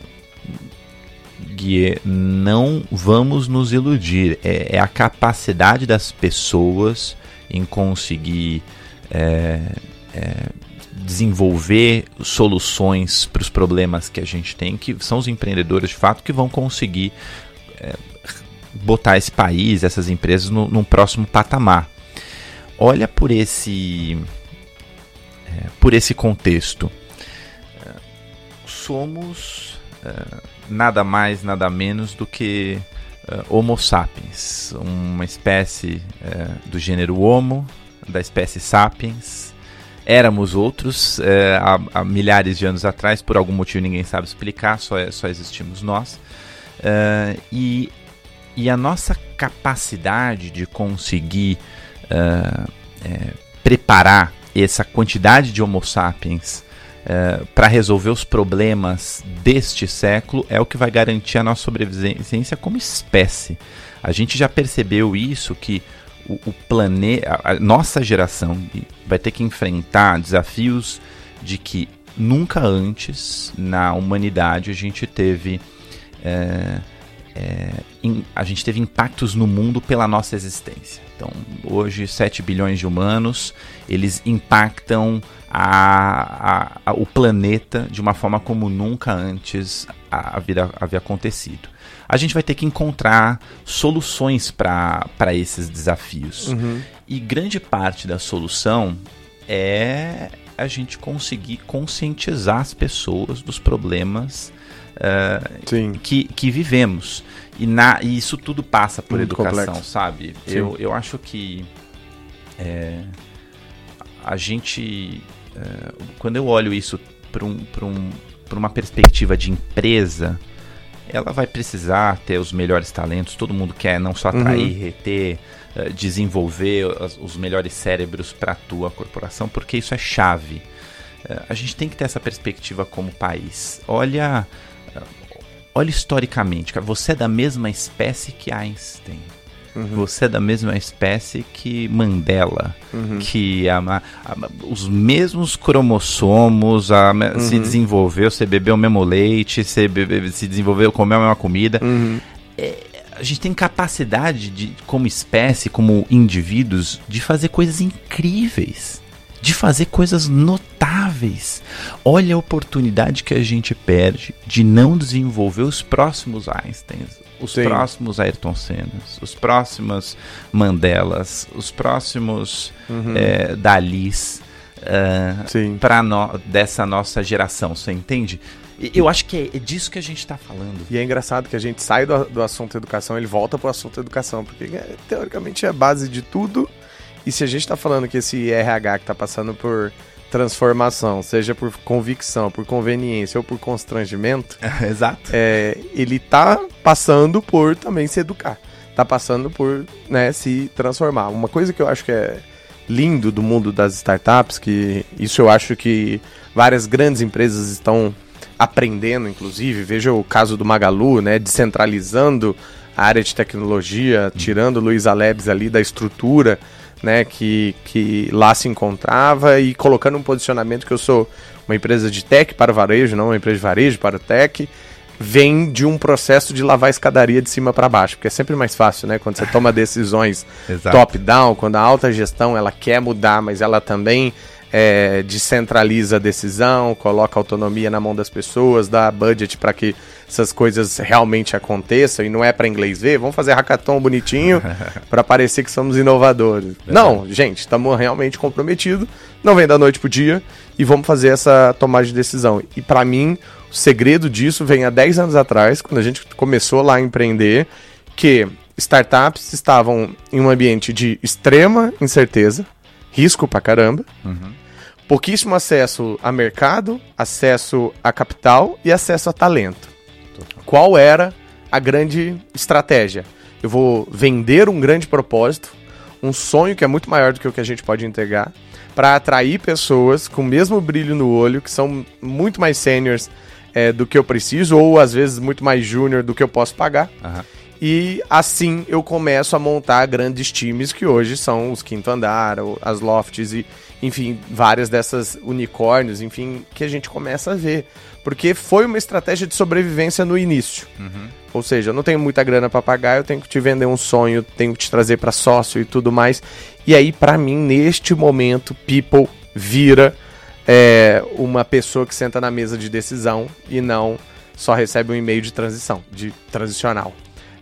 Não vamos nos iludir. É, é, a capacidade das pessoas em conseguir é, é, desenvolver soluções para os problemas que a gente tem, que são os empreendedores de fato que vão conseguir é, botar esse país, essas empresas no, num próximo patamar olha por esse é, por esse contexto. É, somos é, nada mais, nada menos do que Homo sapiens, uma espécie do gênero Homo, da espécie sapiens. Éramos outros há, há, milhares de anos atrás, por algum motivo ninguém sabe explicar, só, só existimos nós. e, e a nossa capacidade de conseguir é, preparar essa quantidade de Homo sapiens uh, para resolver os problemas deste século é o que vai garantir a nossa sobrevivência como espécie. A gente já percebeu isso que o, o planeta, a nossa geração vai ter que enfrentar desafios de que nunca antes na humanidade a gente teve é, a gente teve impactos no mundo pela nossa existência. Então, hoje, 7 bilhões de humanos, eles impactam a, a, a, o planeta de uma forma como nunca antes a, vida havia acontecido. A gente vai ter que encontrar soluções para esses desafios. Uhum. E grande parte da solução é a gente conseguir conscientizar as pessoas dos problemas uh, que, que vivemos. E, na, e isso tudo passa por Muito educação, complexo. sabe? Eu, eu acho que é, a gente. É, quando eu olho isso para um, um, uma perspectiva de empresa, ela vai precisar ter os melhores talentos. Todo mundo quer não só atrair, uhum. reter, uh, desenvolver os, os melhores cérebros para a tua corporação, porque isso é chave. Uh, a gente tem que ter essa perspectiva como país. Olha olha historicamente, cara, você é da mesma espécie que Einstein. Uhum. Você é da mesma espécie que Mandela, uhum. que a, a, os mesmos cromossomos a, uhum. se desenvolveu, você bebeu o mesmo leite, você bebe, se desenvolveu, comeu a mesma comida. Uhum. É, a gente tem capacidade de, como espécie, como indivíduos, de fazer coisas incríveis de fazer coisas notáveis. Olha a oportunidade que a gente perde de não desenvolver os próximos Einsteins, os Sim. próximos Ayrton Sennas, os próximos Mandelas, os próximos uhum. é, Dalis uh, para no, dessa nossa geração, você entende? Eu acho que é, é disso que a gente está falando. E é engraçado que a gente sai do, do assunto educação, ele volta para o assunto educação, porque é, teoricamente é a base de tudo e se a gente está falando que esse RH que está passando por transformação, seja por convicção, por conveniência ou por constrangimento, (laughs) exato, é, ele está passando por também se educar, está passando por né, se transformar. Uma coisa que eu acho que é lindo do mundo das startups, que isso eu acho que várias grandes empresas estão aprendendo, inclusive, veja o caso do Magalu, né, descentralizando a área de tecnologia, tirando o Luiz Alebs ali da estrutura né, que, que lá se encontrava e colocando um posicionamento que eu sou uma empresa de tech para o varejo, não uma empresa de varejo para o tech, vem de um processo de lavar a escadaria de cima para baixo, porque é sempre mais fácil, né, quando você toma (laughs) decisões top-down, quando a alta gestão ela quer mudar, mas ela também é, descentraliza a decisão, coloca autonomia na mão das pessoas, dá budget para que essas coisas realmente aconteçam e não é para inglês ver, vamos fazer hackathon bonitinho (laughs) para parecer que somos inovadores. É não, gente, estamos realmente comprometidos, não vem da noite pro dia e vamos fazer essa tomada de decisão. E para mim, o segredo disso vem há 10 anos atrás, quando a gente começou lá a empreender, que startups estavam em um ambiente de extrema incerteza, risco pra caramba. Uhum. Pouquíssimo acesso a mercado, acesso a capital e acesso a talento. Qual era a grande estratégia? Eu vou vender um grande propósito, um sonho que é muito maior do que o que a gente pode entregar, para atrair pessoas com o mesmo brilho no olho, que são muito mais seniors é, do que eu preciso, ou às vezes muito mais júnior do que eu posso pagar. Uhum. E assim eu começo a montar grandes times que hoje são os Quinto Andar, as Lofts e, enfim, várias dessas unicórnios, enfim, que a gente começa a ver. Porque foi uma estratégia de sobrevivência no início. Uhum. Ou seja, eu não tenho muita grana para pagar, eu tenho que te vender um sonho, tenho que te trazer para sócio e tudo mais. E aí, para mim, neste momento, People vira é, uma pessoa que senta na mesa de decisão e não só recebe um e-mail de transição, de transicional.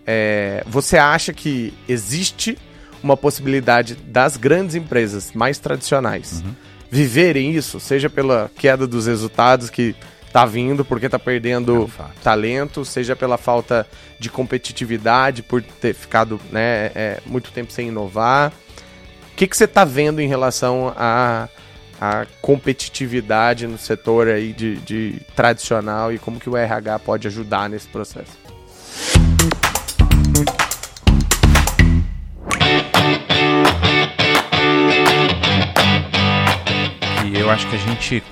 É, você acha que existe uma possibilidade das grandes empresas mais tradicionais uhum. viverem isso, seja pela queda dos resultados que está vindo porque está perdendo é um talento, seja pela falta de competitividade por ter ficado né, é, muito tempo sem inovar. O que, que você está vendo em relação a, a competitividade no setor aí de, de tradicional e como que o RH pode ajudar nesse processo? Acho que a gente,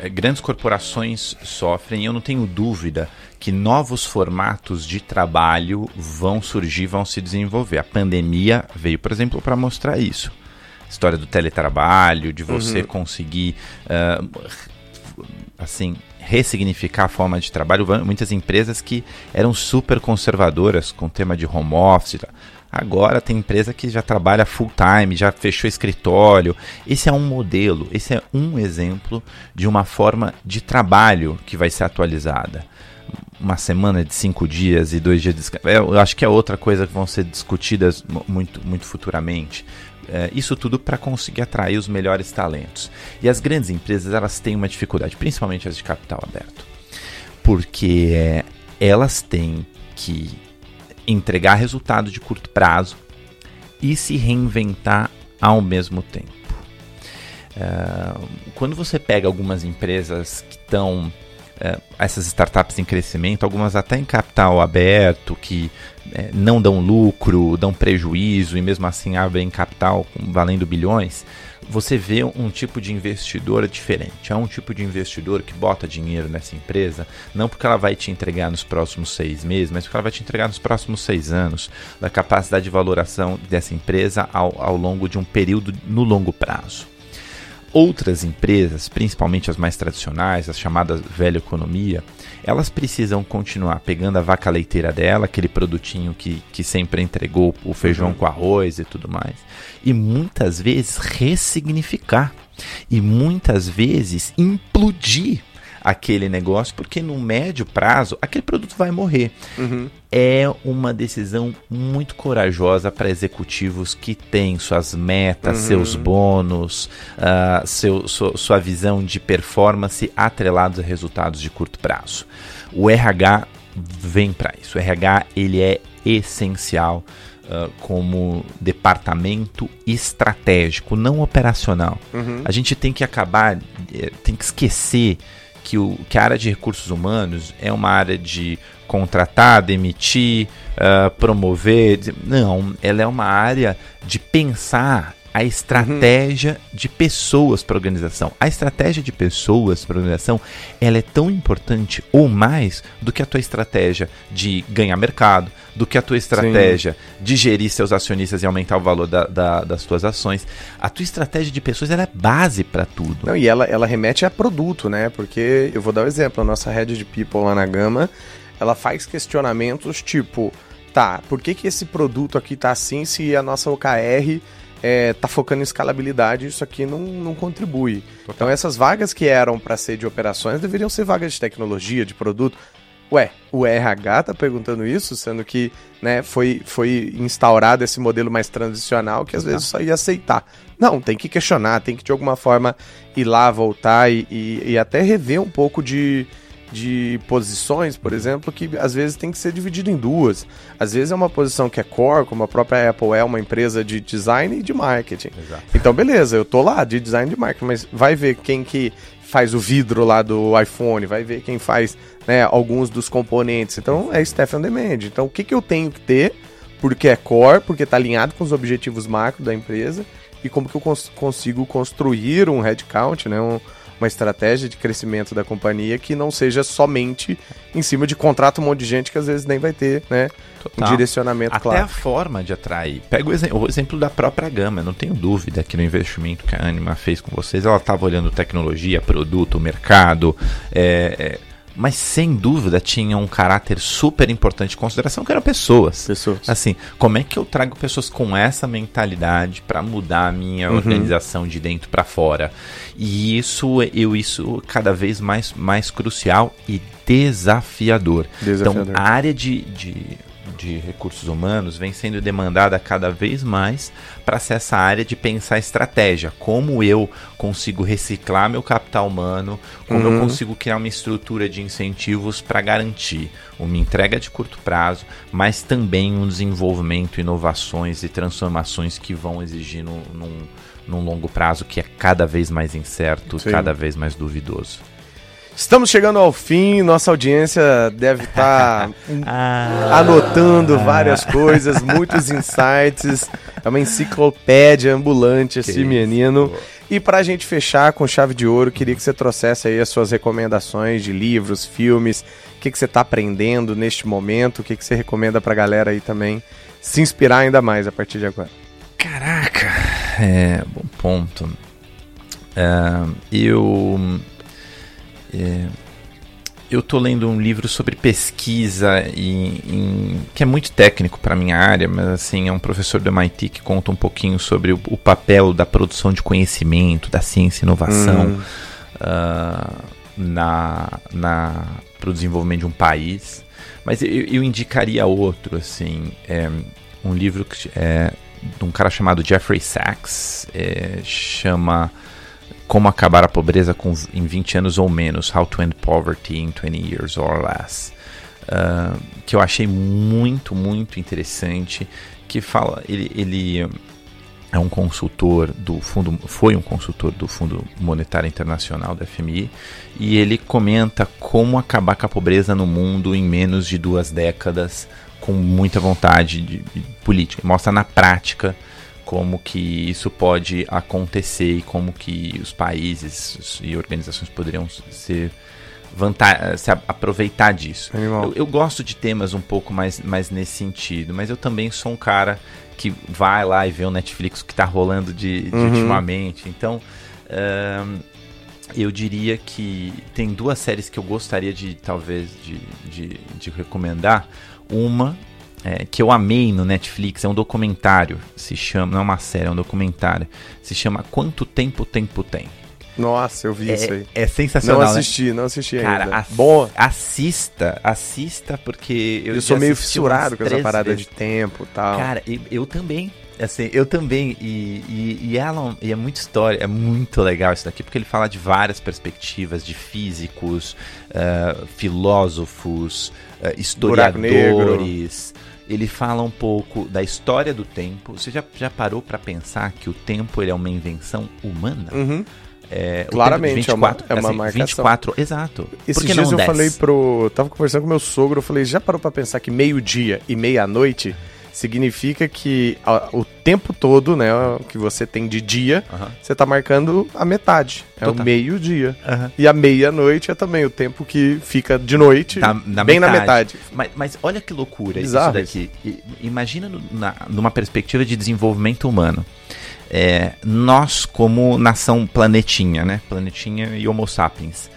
é, grandes corporações sofrem, e eu não tenho dúvida que novos formatos de trabalho vão surgir, vão se desenvolver. A pandemia veio, por exemplo, para mostrar isso. História do teletrabalho, de você uhum. conseguir, uh, assim, ressignificar a forma de trabalho. Muitas empresas que eram super conservadoras com o tema de home office. Agora tem empresa que já trabalha full time, já fechou escritório. Esse é um modelo, esse é um exemplo de uma forma de trabalho que vai ser atualizada. Uma semana de cinco dias e dois dias de descanso. Eu acho que é outra coisa que vão ser discutidas muito, muito futuramente. É, isso tudo para conseguir atrair os melhores talentos. E as grandes empresas elas têm uma dificuldade, principalmente as de capital aberto, porque é, elas têm que entregar resultado de curto prazo e se reinventar ao mesmo tempo. Uh, quando você pega algumas empresas que estão, uh, essas startups em crescimento, algumas até em capital aberto, que uh, não dão lucro, dão prejuízo e mesmo assim abrem capital valendo bilhões, você vê um tipo de investidor diferente. É um tipo de investidor que bota dinheiro nessa empresa, não porque ela vai te entregar nos próximos seis meses, mas porque ela vai te entregar nos próximos seis anos, da capacidade de valoração dessa empresa ao, ao longo de um período no longo prazo. Outras empresas, principalmente as mais tradicionais, as chamadas velha economia, elas precisam continuar pegando a vaca leiteira dela, aquele produtinho que, que sempre entregou o feijão uhum. com arroz e tudo mais, e muitas vezes ressignificar, e muitas vezes implodir aquele negócio, porque no médio prazo aquele produto vai morrer. Uhum. É uma decisão muito corajosa para executivos que têm suas metas, uhum. seus bônus, uh, seu, sua, sua visão de performance atrelados a resultados de curto prazo. O RH vem para isso. O RH ele é essencial. Uh, como departamento estratégico, não operacional. Uhum. A gente tem que acabar, eh, tem que esquecer que, o, que a área de recursos humanos é uma área de contratar, demitir, uh, promover. Não, ela é uma área de pensar a estratégia uhum. de pessoas para organização. A estratégia de pessoas para organização ela é tão importante ou mais do que a tua estratégia de ganhar mercado, do que a tua estratégia Sim. de gerir seus acionistas e aumentar o valor da, da, das tuas ações. A tua estratégia de pessoas ela é base para tudo. Não, e ela, ela remete a produto, né? Porque eu vou dar um exemplo, a nossa head de people lá na Gama, ela faz questionamentos tipo, tá, por que, que esse produto aqui tá assim se a nossa OKR é, tá focando em escalabilidade, isso aqui não, não contribui. Total. Então essas vagas que eram para ser de operações deveriam ser vagas de tecnologia, de produto. Ué, o RH tá perguntando isso, sendo que né, foi, foi instaurado esse modelo mais transicional que às vezes só ia aceitar. Não, tem que questionar, tem que de alguma forma ir lá, voltar e, e, e até rever um pouco de, de posições, por exemplo, que às vezes tem que ser dividido em duas. Às vezes é uma posição que é core, como a própria Apple é uma empresa de design e de marketing. Exato. Então, beleza, eu tô lá de design e de marketing, mas vai ver quem que faz o vidro lá do iPhone, vai ver quem faz né, alguns dos componentes. Então, é staff on demand. Então, o que, que eu tenho que ter, porque é core, porque está alinhado com os objetivos macro da empresa, e como que eu cons consigo construir um headcount, né, um, uma estratégia de crescimento da companhia que não seja somente em cima de contrato um monte de gente que às vezes nem vai ter, né? Total. Um direcionamento Até claro. a forma de atrair. Pega o, ex o, exemplo da própria Gama. Não tenho dúvida que no investimento que a Anima fez com vocês, ela estava olhando tecnologia, produto, mercado, é, é mas sem dúvida tinha um caráter super importante de consideração que eram pessoas. Pessoas. Assim, como é que eu trago pessoas com essa mentalidade para mudar a minha uhum. organização de dentro para fora? E isso eu isso cada vez mais mais crucial e desafiador. desafiador. Então, a área de, de de recursos humanos vem sendo demandada cada vez mais para ser essa área de pensar estratégia. Como eu consigo reciclar meu capital humano, como uhum. eu consigo criar uma estrutura de incentivos para garantir uma entrega de curto prazo, mas também um desenvolvimento, inovações e transformações que vão exigir num, num, num longo prazo que é cada vez mais incerto, Sim. cada vez mais duvidoso. Estamos chegando ao fim, nossa audiência deve estar tá (laughs) ah. anotando várias coisas, muitos insights. É uma enciclopédia ambulante esse menino. E pra gente fechar com chave de ouro, queria que você trouxesse aí as suas recomendações de livros, filmes, o que, que você tá aprendendo neste momento, o que, que você recomenda pra galera aí também se inspirar ainda mais a partir de agora. Caraca, é, bom ponto. É, eu. É, eu tô lendo um livro sobre pesquisa em, em, que é muito técnico para minha área, mas assim é um professor do MIT que conta um pouquinho sobre o, o papel da produção de conhecimento, da ciência e inovação uh, na, na para o desenvolvimento de um país. Mas eu, eu indicaria outro, assim, é, um livro que é de um cara chamado Jeffrey Sachs, é, chama como Acabar a Pobreza com, em 20 anos ou menos, How to End Poverty in 20 Years or Less, uh, que eu achei muito, muito interessante, que fala, ele, ele é um consultor do fundo, foi um consultor do Fundo Monetário Internacional, da FMI, e ele comenta como acabar com a pobreza no mundo em menos de duas décadas, com muita vontade de, de política. Mostra na prática como que isso pode acontecer e como que os países e organizações poderiam ser se aproveitar disso. Eu, eu, gosto de temas um pouco mais, mais nesse sentido, mas eu também sou um cara que vai lá e vê o Netflix que está rolando de, de uhum. ultimamente. Então, eu diria que tem duas séries que eu gostaria de talvez de, de, de recomendar. Uma é, que eu amei no Netflix, é um documentário, se chama, não é uma série, é um documentário, se chama Quanto Tempo Tempo Tem. Nossa, eu vi é, isso aí. É sensacional. Não assisti, né? não assisti Cara, ainda. Ass Bom. Assista, assista, porque eu, eu sou meio fissurado com essa parada vezes. de tempo e tal. Cara, eu, eu também. Assim, eu também, e, e, e, ela, e é muita história, é muito legal isso daqui, porque ele fala de várias perspectivas, de físicos, uh, filósofos, uh, historiadores, ele fala um pouco da história do tempo. Você já, já parou para pensar que o tempo ele é uma invenção humana? Uhum. É, Claramente, 24, é uma, é uma assim, 24, exato. Esses dias eu 10? falei pro. Tava conversando com meu sogro, eu falei, já parou pra pensar que meio-dia e meia-noite significa que a, o tempo todo, né, que você tem de dia, você tá marcando a metade. É Total. o meio-dia. E a meia-noite é também o tempo que fica de noite, tá, na bem metade. na metade. Mas, mas, olha que loucura Bizarro isso daqui. Imagina no, na, numa perspectiva de desenvolvimento humano. É, nós, como nação planetinha, né? Planetinha e Homo sapiens,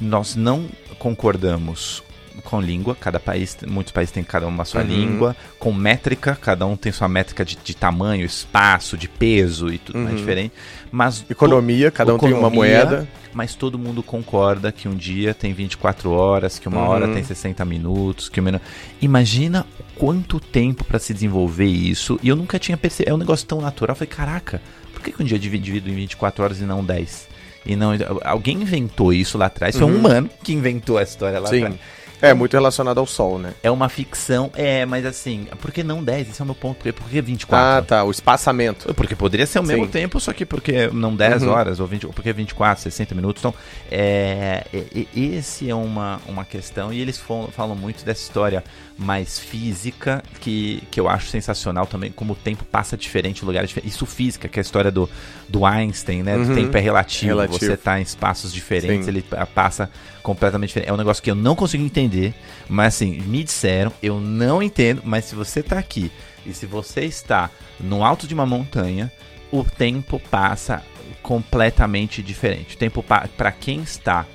nós não concordamos com língua, cada país, muitos países têm cada uma sua uhum. língua, com métrica, cada um tem sua métrica de, de tamanho, espaço, de peso e tudo uhum. mais diferente. Mas economia, cada um economia, tem uma moeda. Mas todo mundo concorda que um dia tem 24 horas, que uma uhum. hora tem 60 minutos, que uma... Imagina quanto tempo para se desenvolver isso. E eu nunca tinha percebido, é um negócio tão natural. Eu falei, caraca, por que, que um dia dividido em 24 horas e não 10? E não, alguém inventou isso lá atrás. Foi um uhum. humano que inventou a história lá Sim. atrás. É, muito relacionado ao Sol, né? É uma ficção, é, mas assim, por que não 10? Esse é o meu ponto. Por que 24? Ah, tá, o espaçamento. Porque poderia ser o mesmo Sim. tempo, só que porque não 10 uhum. horas, ou 20, porque 24, 60 minutos. Então, é, é, esse é uma, uma questão, e eles falam, falam muito dessa história mais física, que, que eu acho sensacional também, como o tempo passa diferente lugares diferentes. Isso física, que é a história do, do Einstein, né? Uhum. Do tempo é relativo, relativo. você está em espaços diferentes, Sim. ele passa completamente diferente. É um negócio que eu não consigo entender, mas assim, me disseram, eu não entendo, mas se você está aqui e se você está no alto de uma montanha, o tempo passa completamente diferente. O tempo para quem está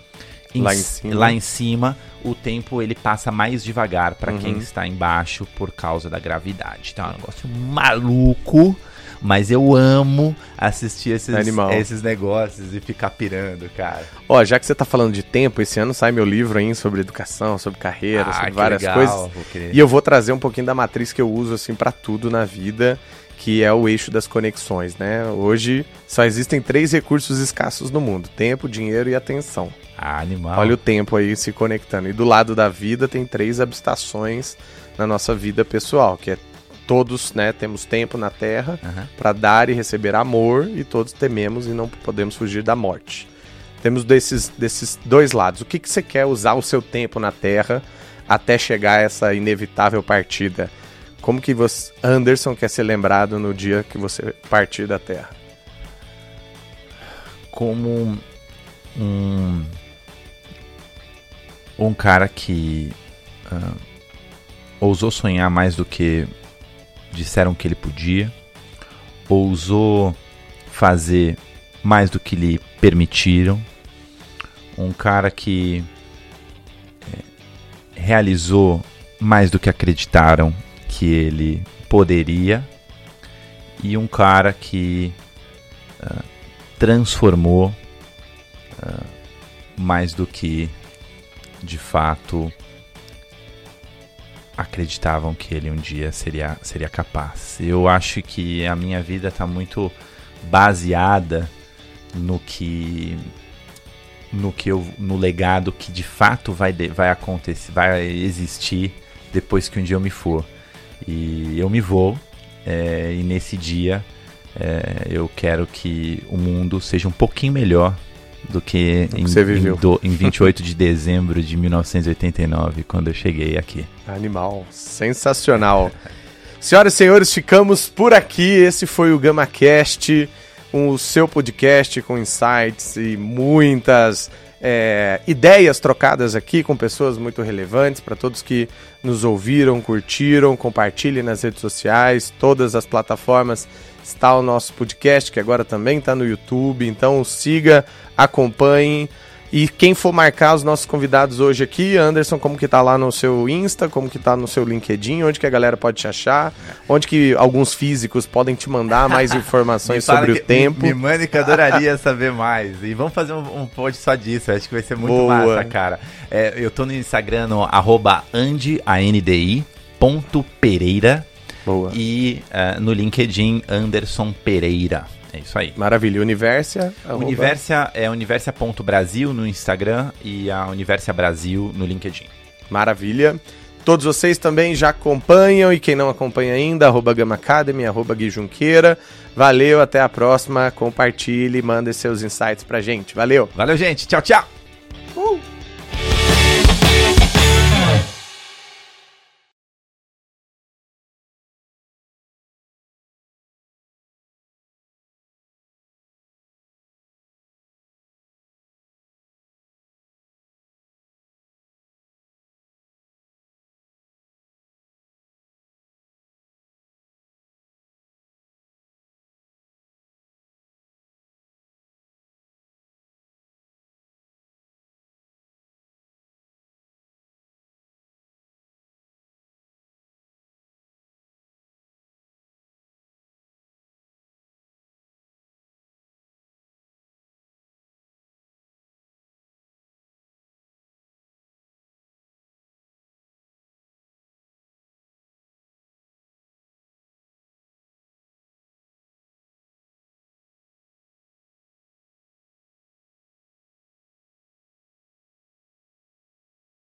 em, lá, em cima. lá em cima, o tempo ele passa mais devagar para uhum. quem está embaixo por causa da gravidade. Então é um negócio maluco. Mas eu amo assistir esses, esses negócios e ficar pirando, cara. Ó, já que você tá falando de tempo, esse ano sai meu livro aí sobre educação, sobre carreira, ah, sobre várias legal, coisas. E eu vou trazer um pouquinho da matriz que eu uso assim para tudo na vida, que é o eixo das conexões, né? Hoje só existem três recursos escassos no mundo: tempo, dinheiro e atenção. Ah, animal. Olha o tempo aí se conectando. E do lado da vida tem três abstrações na nossa vida pessoal, que é todos né, temos tempo na Terra uhum. para dar e receber amor e todos tememos e não podemos fugir da morte. Temos desses, desses dois lados. O que, que você quer usar o seu tempo na Terra até chegar a essa inevitável partida? Como que você, Anderson quer ser lembrado no dia que você partir da Terra? como um, um cara que uh, ousou sonhar mais do que disseram que ele podia, ousou fazer mais do que lhe permitiram, um cara que é, realizou mais do que acreditaram que ele poderia. E um cara que uh, transformou uh, mais do que de fato acreditavam que ele um dia seria, seria capaz. Eu acho que a minha vida está muito baseada no que no que eu, no legado que de fato vai, vai acontecer, vai existir depois que um dia eu me for. E eu me vou, é, e nesse dia é, eu quero que o mundo seja um pouquinho melhor do que em, em, do, em 28 de dezembro de 1989, quando eu cheguei aqui. Animal, sensacional. Senhoras e senhores, ficamos por aqui. Esse foi o GamaCast, o seu podcast com insights e muitas é, ideias trocadas aqui com pessoas muito relevantes para todos que nos ouviram, curtiram, compartilhem nas redes sociais, todas as plataformas está o nosso podcast, que agora também está no YouTube. Então siga, acompanhe. E quem for marcar os nossos convidados hoje aqui, Anderson, como que tá lá no seu Insta, como que tá no seu LinkedIn, onde que a galera pode te achar, onde que alguns físicos podem te mandar mais (laughs) informações sobre o tempo. Me, me mande que adoraria saber mais. E vamos fazer um, um pod só disso, acho que vai ser muito Boa. massa, cara. É, eu tô no Instagram, no arroba andi, A-N-D-I, ponto Pereira. Boa. E uh, no LinkedIn, Anderson Pereira. É isso aí. Maravilha. Universia? Universia é universia.brasil no Instagram e a Universia Brasil no LinkedIn. Maravilha. Todos vocês também já acompanham e quem não acompanha ainda, arroba Gama Academy, arroba Gui Junqueira. Valeu, até a próxima. Compartilhe, manda seus insights pra gente. Valeu. Valeu, gente. Tchau, tchau.